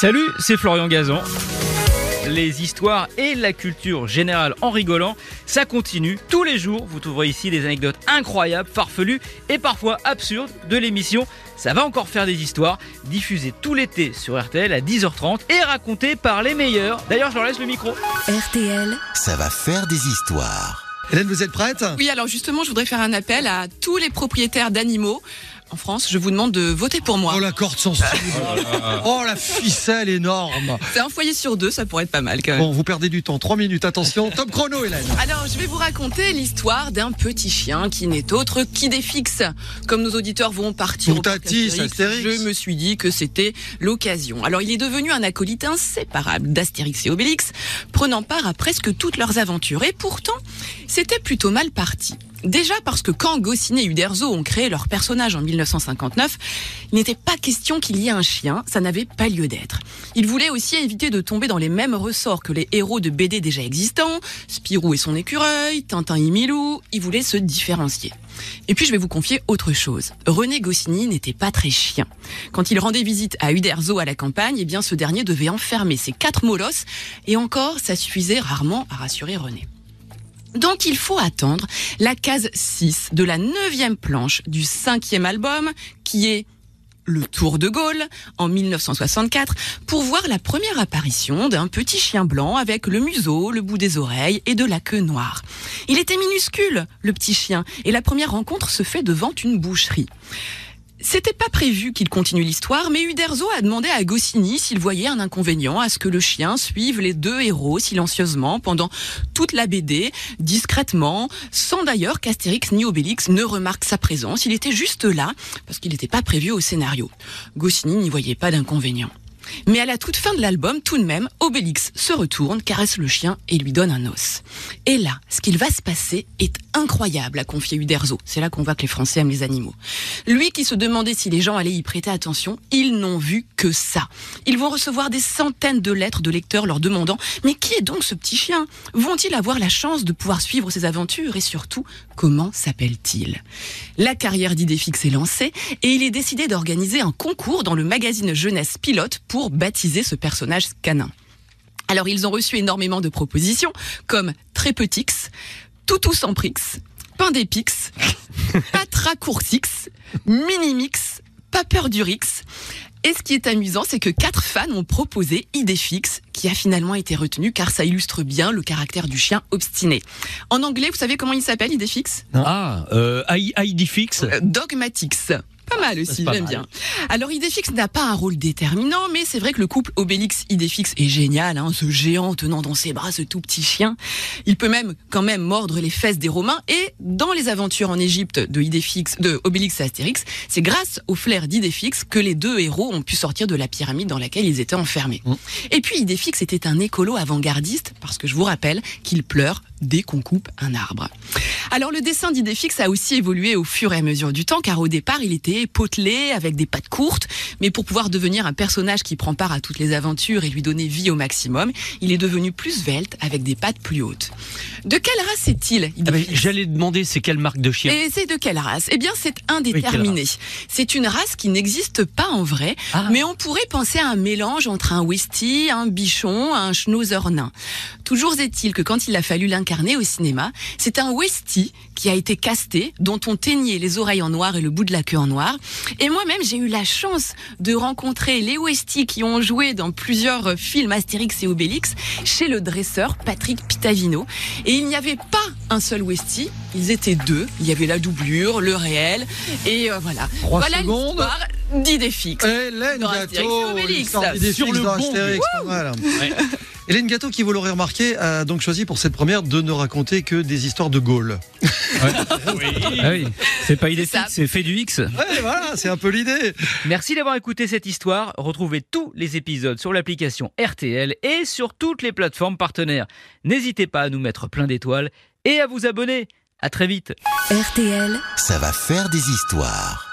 Salut, c'est Florian Gazan. Les histoires et la culture générale en rigolant, ça continue tous les jours. Vous trouverez ici des anecdotes incroyables, farfelues et parfois absurdes de l'émission. Ça va encore faire des histoires, diffusées tout l'été sur RTL à 10h30 et racontées par les meilleurs. D'ailleurs, je leur laisse le micro. RTL, Ça va faire des histoires. Hélène, vous êtes prête? Oui, alors justement, je voudrais faire un appel à tous les propriétaires d'animaux en France. Je vous demande de voter pour moi. Oh la corde sensible Oh la ficelle énorme C'est un foyer sur deux, ça pourrait être pas mal quand même. Bon, vous perdez du temps, 3 minutes, attention, top chrono Hélène Alors, je vais vous raconter l'histoire d'un petit chien qui n'est autre qu'Idéfix. Comme nos auditeurs vont partir au Tati, Astérix. je me suis dit que c'était l'occasion. Alors, il est devenu un acolyte inséparable d'Astérix et Obélix, prenant part à presque toutes leurs aventures. Et pourtant, c'était plutôt mal parti. Déjà parce que quand Goscinny et Uderzo ont créé leur personnage en 1959, il n'était pas question qu'il y ait un chien, ça n'avait pas lieu d'être. Ils voulaient aussi éviter de tomber dans les mêmes ressorts que les héros de BD déjà existants, Spirou et son écureuil, Tintin et Milou, ils voulaient se différencier. Et puis je vais vous confier autre chose. René Goscinny n'était pas très chien. Quand il rendait visite à Uderzo à la campagne, eh bien ce dernier devait enfermer ses quatre molosses, et encore ça suffisait rarement à rassurer René. Donc il faut attendre la case 6 de la neuvième planche du cinquième album, qui est le Tour de Gaulle en 1964 pour voir la première apparition d'un petit chien blanc avec le museau, le bout des oreilles et de la queue noire. Il était minuscule, le petit chien, et la première rencontre se fait devant une boucherie. C'était pas prévu qu'il continue l'histoire, mais Uderzo a demandé à Goscinny s'il voyait un inconvénient à ce que le chien suive les deux héros silencieusement pendant toute la BD, discrètement, sans d'ailleurs qu'Astérix ni Obélix ne remarquent sa présence. Il était juste là, parce qu'il n'était pas prévu au scénario. Goscinny n'y voyait pas d'inconvénient. Mais à la toute fin de l'album, tout de même, Obélix se retourne, caresse le chien et lui donne un os. Et là, ce qu'il va se passer est incroyable, a confié Uderzo. C'est là qu'on voit que les Français aiment les animaux. Lui qui se demandait si les gens allaient y prêter attention, ils n'ont vu que ça. Ils vont recevoir des centaines de lettres de lecteurs leur demandant Mais qui est donc ce petit chien? Vont-ils avoir la chance de pouvoir suivre ses aventures? Et surtout, comment s'appelle-t-il? La carrière d'Idéfix est lancée et il est décidé d'organiser un concours dans le magazine Jeunesse Pilote pour baptiser ce personnage canin. Alors ils ont reçu énormément de propositions comme Trépetix, Toutou sans Prix, Pain d'Épix, Patracoursix, Minimix, Paperdurix. Et ce qui est amusant, c'est que quatre fans ont proposé Idéfix, qui a finalement été retenu car ça illustre bien le caractère du chien obstiné. En anglais, vous savez comment il s'appelle Idéfix Ah, euh, ID Fix. Euh, Dogmatix. Pas mal aussi, j'aime bien. Alors Idéfix n'a pas un rôle déterminant, mais c'est vrai que le couple Obélix-Idéfix est génial, hein, ce géant tenant dans ses bras ce tout petit chien. Il peut même quand même mordre les fesses des Romains et dans les aventures en Égypte de Idéfix, de Obélix et Astérix, c'est grâce au flair d'Idéfix que les deux héros ont pu sortir de la pyramide dans laquelle ils étaient enfermés. Et puis Idéfix était un écolo avant-gardiste parce que je vous rappelle qu'il pleure dès qu'on coupe un arbre. Alors le dessin d'Idéfix a aussi évolué au fur et à mesure du temps, car au départ il était potelé avec des pattes courtes, mais pour pouvoir devenir un personnage qui prend part à toutes les aventures et lui donner vie au maximum, il est devenu plus svelte avec des pattes plus hautes. De quelle race est-il? Ah ben, J'allais demander c'est quelle marque de chien? et c'est de quelle race? Eh bien, c'est indéterminé. C'est une race qui n'existe pas en vrai, Ah. mais on pourrait penser à un mélange entre un Westie, un Bichon, un Schnauzer nain. Toujours est-il que quand il a fallu l'incarner au cinéma, c'est un Westie qui a été casté, dont on teignait les oreilles en noir et le bout de la queue en noir. Et moi-même, j'ai eu la chance de rencontrer les Westie qui ont joué dans plusieurs films Astérix et Obélix chez le dresseur Patrick Pitavino. Et il n'y avait pas un seul Westie, ils étaient deux. Il y avait la doublure, le réel, et euh, voilà. Trois voilà secondes. l'histoire d'Idéfix. Hélène Gâteau Sur le bon. Hélène Gâteau, qui vous l'aurez remarqué, a donc choisi pour cette première de ne raconter que des histoires de Gaulle. Ah oui, c'est pas idée C'est ça. fixe, c'est fait du X. Ouais, voilà, c'est un peu l'idée. Merci d'avoir écouté cette histoire. Retrouvez tous les épisodes sur l'application RTL et sur toutes les plateformes partenaires. N'hésitez pas à nous mettre plein d'étoiles et à vous abonner. À très vite. RTL. Ça va faire des histoires.